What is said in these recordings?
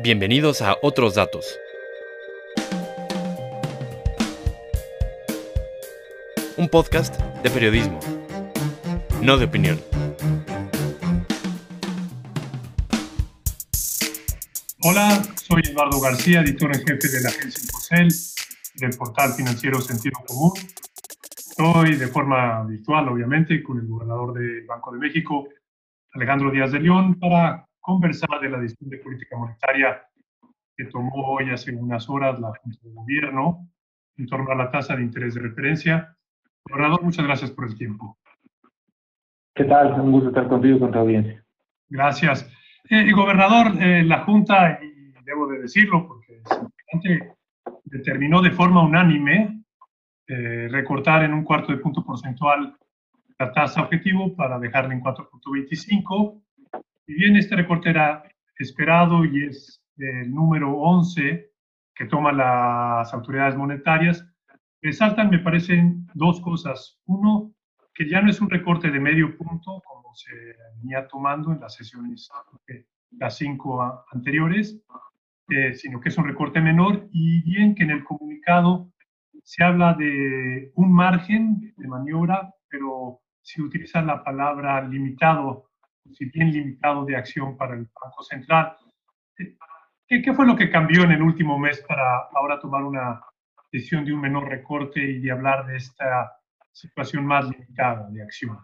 Bienvenidos a Otros Datos. Un podcast de periodismo, no de opinión. Hola, soy Eduardo García, editor en jefe de la agencia Infocel, del portal financiero Sentido Común. Estoy de forma virtual, obviamente, con el gobernador del Banco de México, Alejandro Díaz de León, para conversar de la decisión de política monetaria que tomó hoy hace unas horas la Junta de Gobierno en torno a la tasa de interés de referencia. Gobernador, muchas gracias por el tiempo. ¿Qué tal? Un gusto estar contigo y con tu audiencia. Gracias. Eh, gobernador, eh, la Junta, y debo de decirlo porque es importante, determinó de forma unánime eh, recortar en un cuarto de punto porcentual la tasa objetivo para dejarla en 4.25. Y bien, este recorte era esperado y es el número 11 que toman las autoridades monetarias. Resaltan, me parecen, dos cosas. Uno, que ya no es un recorte de medio punto como se venía tomando en las sesiones, las cinco anteriores, eh, sino que es un recorte menor y bien que en el comunicado se habla de un margen de maniobra, pero si utiliza la palabra limitado, si bien limitado de acción para el Banco Central. ¿Qué, ¿Qué, fue lo que cambió en el último mes para ahora tomar una decisión de un menor recorte y de hablar de esta situación más limitada de acción?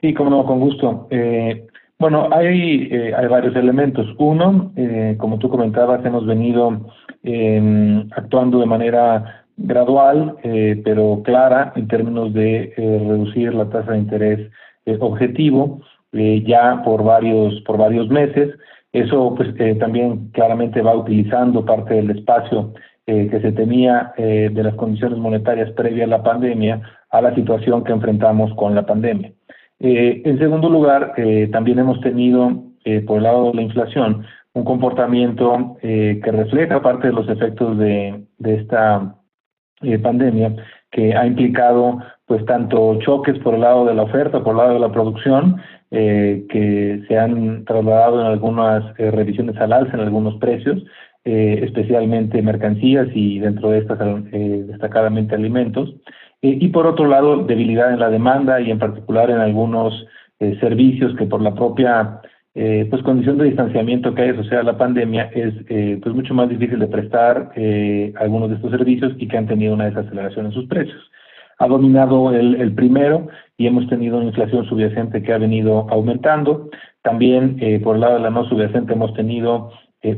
Sí, como no, con gusto. Eh, bueno, hay, eh, hay varios elementos. Uno, eh, como tú comentabas, hemos venido eh, actuando de manera gradual, eh, pero clara en términos de eh, reducir la tasa de interés objetivo ya por varios, por varios meses. Eso pues también claramente va utilizando parte del espacio que se tenía de las condiciones monetarias previas a la pandemia a la situación que enfrentamos con la pandemia. Eh, en segundo lugar, eh, también hemos tenido, eh, por el lado de la inflación, un comportamiento que refleja parte de los efectos de, de esta pandemia, que ha implicado pues tanto choques por el lado de la oferta, por el lado de la producción, que se han trasladado en algunas revisiones al alza en algunos precios, especialmente mercancías y dentro de estas destacadamente alimentos, eh, y por otro lado, debilidad en la demanda y en particular en algunos eh, servicios que por la propia eh, pues condición de distanciamiento que hay asociada a la pandemia es pues mucho más difícil de prestar algunos de estos servicios y que han tenido una desaceleración en sus precios. Ha dominado el, el primero y hemos tenido una inflación subyacente que ha venido aumentando. También por el lado de la no subyacente hemos tenido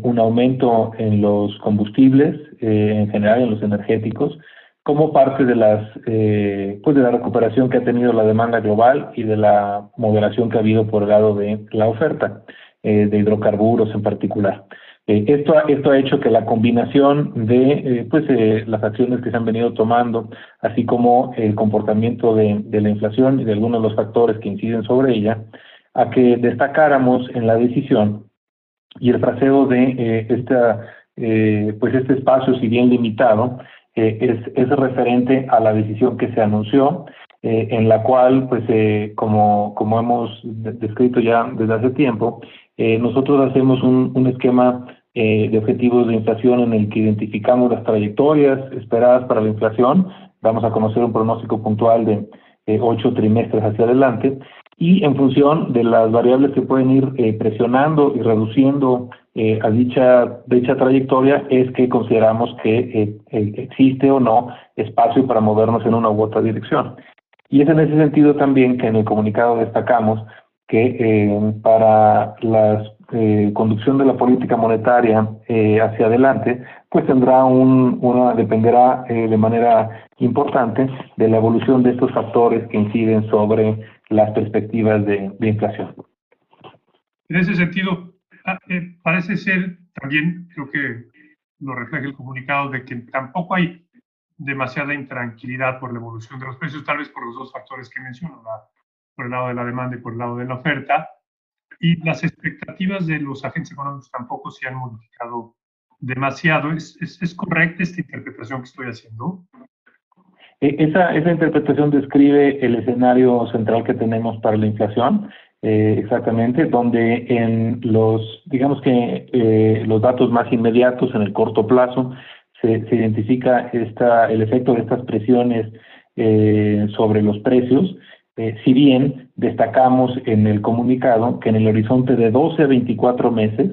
un aumento en los combustibles, en general en los energéticos, como parte de las eh, pues de la recuperación que ha tenido la demanda global y de la moderación que ha habido por el lado de la oferta eh, de hidrocarburos en particular. Eh, esto, esto ha hecho que la combinación de eh, pues, eh, las acciones que se han venido tomando, así como el comportamiento de, de, la inflación y de algunos de los factores que inciden sobre ella, a que destacáramos en la decisión y el fraseo de esta, pues este espacio, si bien limitado, eh, es, es referente a la decisión que se anunció, eh, en la cual, pues, eh, como, como hemos descrito ya desde hace tiempo, eh, nosotros hacemos un, un esquema eh, de objetivos de inflación en el que identificamos las trayectorias esperadas para la inflación. Vamos a conocer un pronóstico puntual de ocho trimestres hacia adelante y en función de las variables que pueden ir presionando y reduciendo a dicha, dicha trayectoria es que consideramos que eh, existe o no espacio para movernos en una u otra dirección. Y es en ese sentido también que en el comunicado destacamos que eh, para la eh, conducción de la política monetaria eh, hacia adelante, pues tendrá un, una, dependerá de manera importante de la evolución de estos factores que inciden sobre las perspectivas de, de inflación. En ese sentido, Ah, eh, parece ser también, creo que lo refleja el comunicado, de que tampoco hay demasiada intranquilidad por la evolución de los precios, tal vez por los dos factores que menciono, por el lado de la demanda y por el lado de la oferta. Y las expectativas de los agentes económicos tampoco se han modificado demasiado. ¿Es, es, es correcta esta interpretación que estoy haciendo? E, esa, esa interpretación describe el escenario central que tenemos para la inflación eh, exactamente, donde en los, digamos que eh, los datos más inmediatos en el corto plazo se, identifica esta, el efecto de estas presiones eh, sobre los precios, si bien destacamos en el comunicado que en el horizonte de 12 a 24 meses,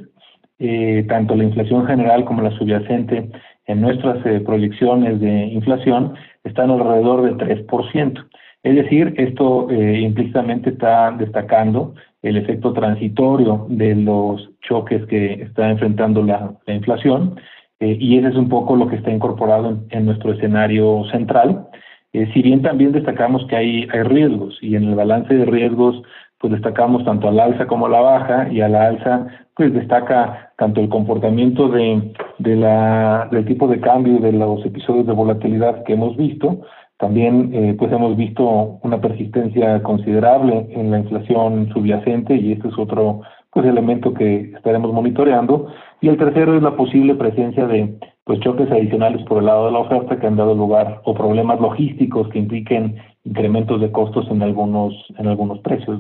tanto la inflación general como la subyacente en nuestras proyecciones de inflación están alrededor del 3%. Es decir, esto eh, implícitamente está destacando el efecto transitorio de los choques que está enfrentando la, inflación eh, y ese es un poco lo que está incorporado en, nuestro escenario central. Eh, si bien también destacamos que hay, hay riesgos y en el balance de riesgos pues destacamos tanto al alza como a la baja y a la alza pues destaca tanto el comportamiento de, de la, del tipo de cambio de los episodios de volatilidad que hemos visto, también eh, pues hemos visto una persistencia considerable en la inflación subyacente y este es otro pues elemento que estaremos monitoreando. Y el tercero es la posible presencia de pues choques adicionales por el lado de la oferta que han dado lugar o problemas logísticos que impliquen incrementos de costos en algunos en algunos precios.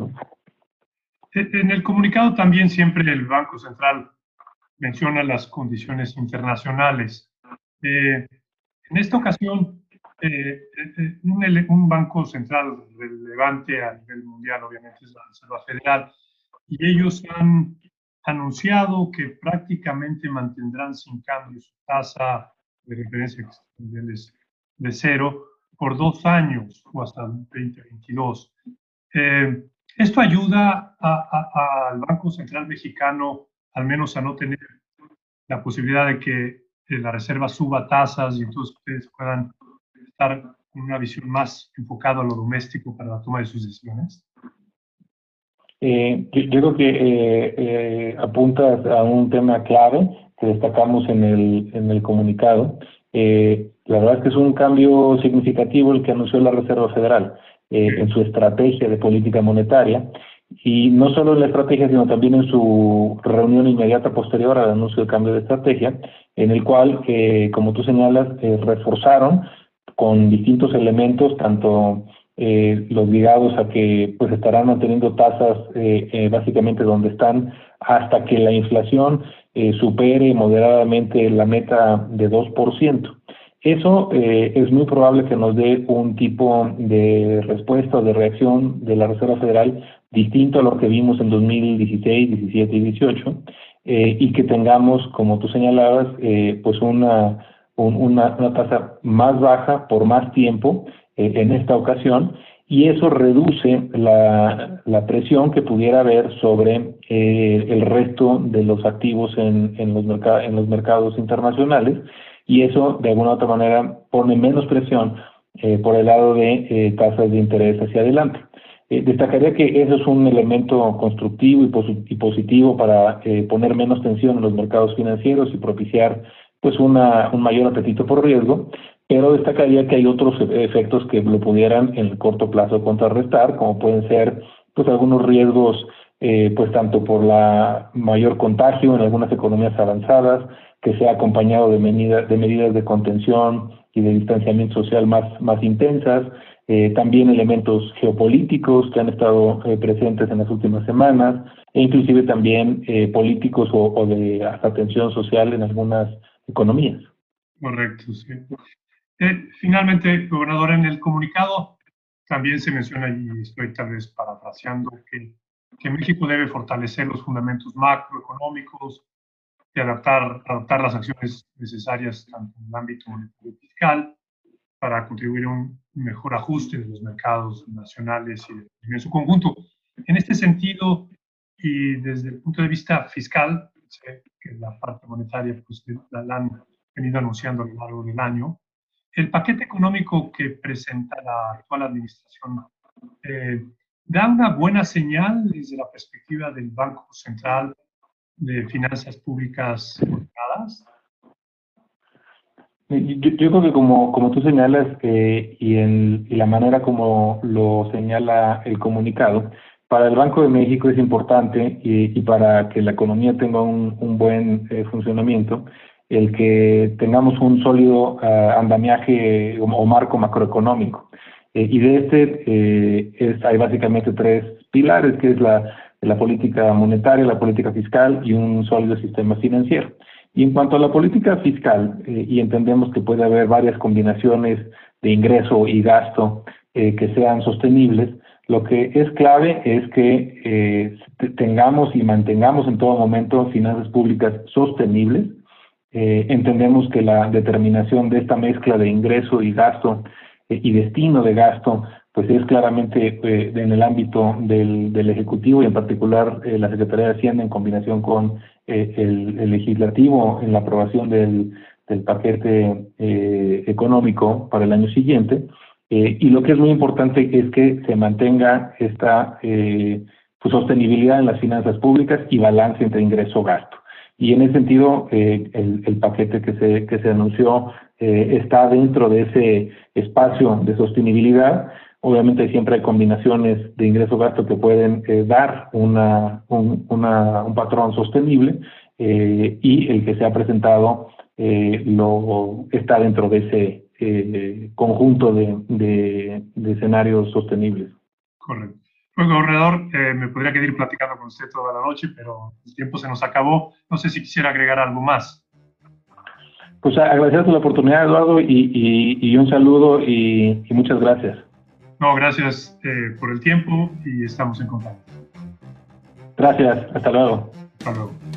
En el comunicado también siempre el Banco Central menciona las condiciones internacionales. Eh, en esta ocasión eh, eh, un, banco central relevante a nivel mundial, obviamente, es la Reserva Federal, y ellos han anunciado que prácticamente mantendrán sin cambio su tasa de referencia de cero por dos años o hasta 2022. Eh, esto ayuda al Banco Central Mexicano al menos a no tener la posibilidad de que la Reserva suba tasas y entonces ustedes puedan estar con una visión más enfocada a lo doméstico para la toma de sus decisiones? Eh, yo, creo que eh, eh, apuntas a un tema clave que destacamos en el, en el comunicado. Eh, la verdad es que es un cambio significativo el que anunció la Reserva Federal en su estrategia de política monetaria y no solo en la estrategia, sino también en su reunión inmediata posterior al anuncio del cambio de estrategia, en el cual, como tú señalas, reforzaron con distintos elementos, tanto eh, los ligados a que pues estarán manteniendo tasas eh, eh, básicamente donde están hasta que la inflación supere moderadamente la meta de 2%. Eso es muy probable que nos dé un tipo de respuesta o de reacción de la Reserva Federal distinto a lo que vimos en 2016, 17 y 18, y que tengamos, como tú señalabas, pues una una, tasa más baja por más tiempo eh, en esta ocasión y eso reduce la, presión que pudiera haber sobre eh, el resto de los activos en, los mercados internacionales y eso de alguna u otra manera pone menos presión eh, por el lado de tasas de interés hacia adelante. destacaría que eso es un elemento constructivo y, positivo para poner menos tensión en los mercados financieros y propiciar pues un mayor apetito por riesgo, pero destacaría que hay otros efectos que lo pudieran en el corto plazo contrarrestar, como pueden ser pues algunos riesgos eh, pues tanto por la mayor contagio en algunas economías avanzadas, que se ha acompañado de, medidas de contención y de distanciamiento social más, intensas, eh, también elementos geopolíticos que han estado eh, presentes en las últimas semanas, e inclusive también políticos o, o de hasta tensión social en algunas economías. Correcto, sí. Eh, finalmente, gobernador, en el comunicado también se menciona, y estoy tal vez parafraseando, que, que México debe fortalecer los fundamentos macroeconómicos y adaptar, adaptar las acciones necesarias tanto en el ámbito monetario fiscal para contribuir a un mejor ajuste de los mercados nacionales y en su conjunto. En este sentido, y desde el punto de vista fiscal, que la parte monetaria pues, la, han venido anunciando a lo largo del año. El paquete económico que presenta la actual administración eh, da una buena señal desde la perspectiva del Banco Central de Finanzas Públicas. Yo, creo que como, como tú señalas eh, y en y la manera como lo señala el comunicado, para el Banco de México es importante y, para que la economía tenga un, buen eh, funcionamiento el que tengamos un sólido ah, andamiaje o, marco macroeconómico. y de este es, hay básicamente tres pilares, que es la, política monetaria, la política fiscal y un sólido sistema financiero. Y en cuanto a la política fiscal, y entendemos que puede haber varias combinaciones de ingreso y gasto que sean sostenibles, lo que es clave es que eh, tengamos y mantengamos en todo momento finanzas públicas sostenibles. Eh, entendemos que la determinación de esta mezcla de ingreso y gasto eh, y destino de gasto, pues es claramente en el ámbito del, Ejecutivo y en particular la Secretaría de Hacienda en combinación con el, Legislativo en la aprobación del, paquete económico para el año siguiente. Eh, y lo que es muy importante es que se mantenga esta eh, pues, sostenibilidad en las finanzas públicas y balance entre ingreso-gasto. Y en ese sentido, eh, el, paquete que se, que se anunció está dentro de ese espacio de sostenibilidad. Obviamente siempre hay combinaciones de ingreso-gasto que pueden dar una, un, patrón sostenible y el que se ha presentado lo está dentro de ese eh, conjunto de, escenarios sostenibles. Correcto. Pues, gobernador, eh, me podría quedar platicando con usted toda la noche, pero el tiempo se nos acabó. No sé si quisiera agregar algo más. Pues agradecerte la oportunidad, Eduardo, y, un saludo y, muchas gracias. No, gracias eh, por el tiempo y estamos en contacto. Gracias, hasta luego. Hasta luego.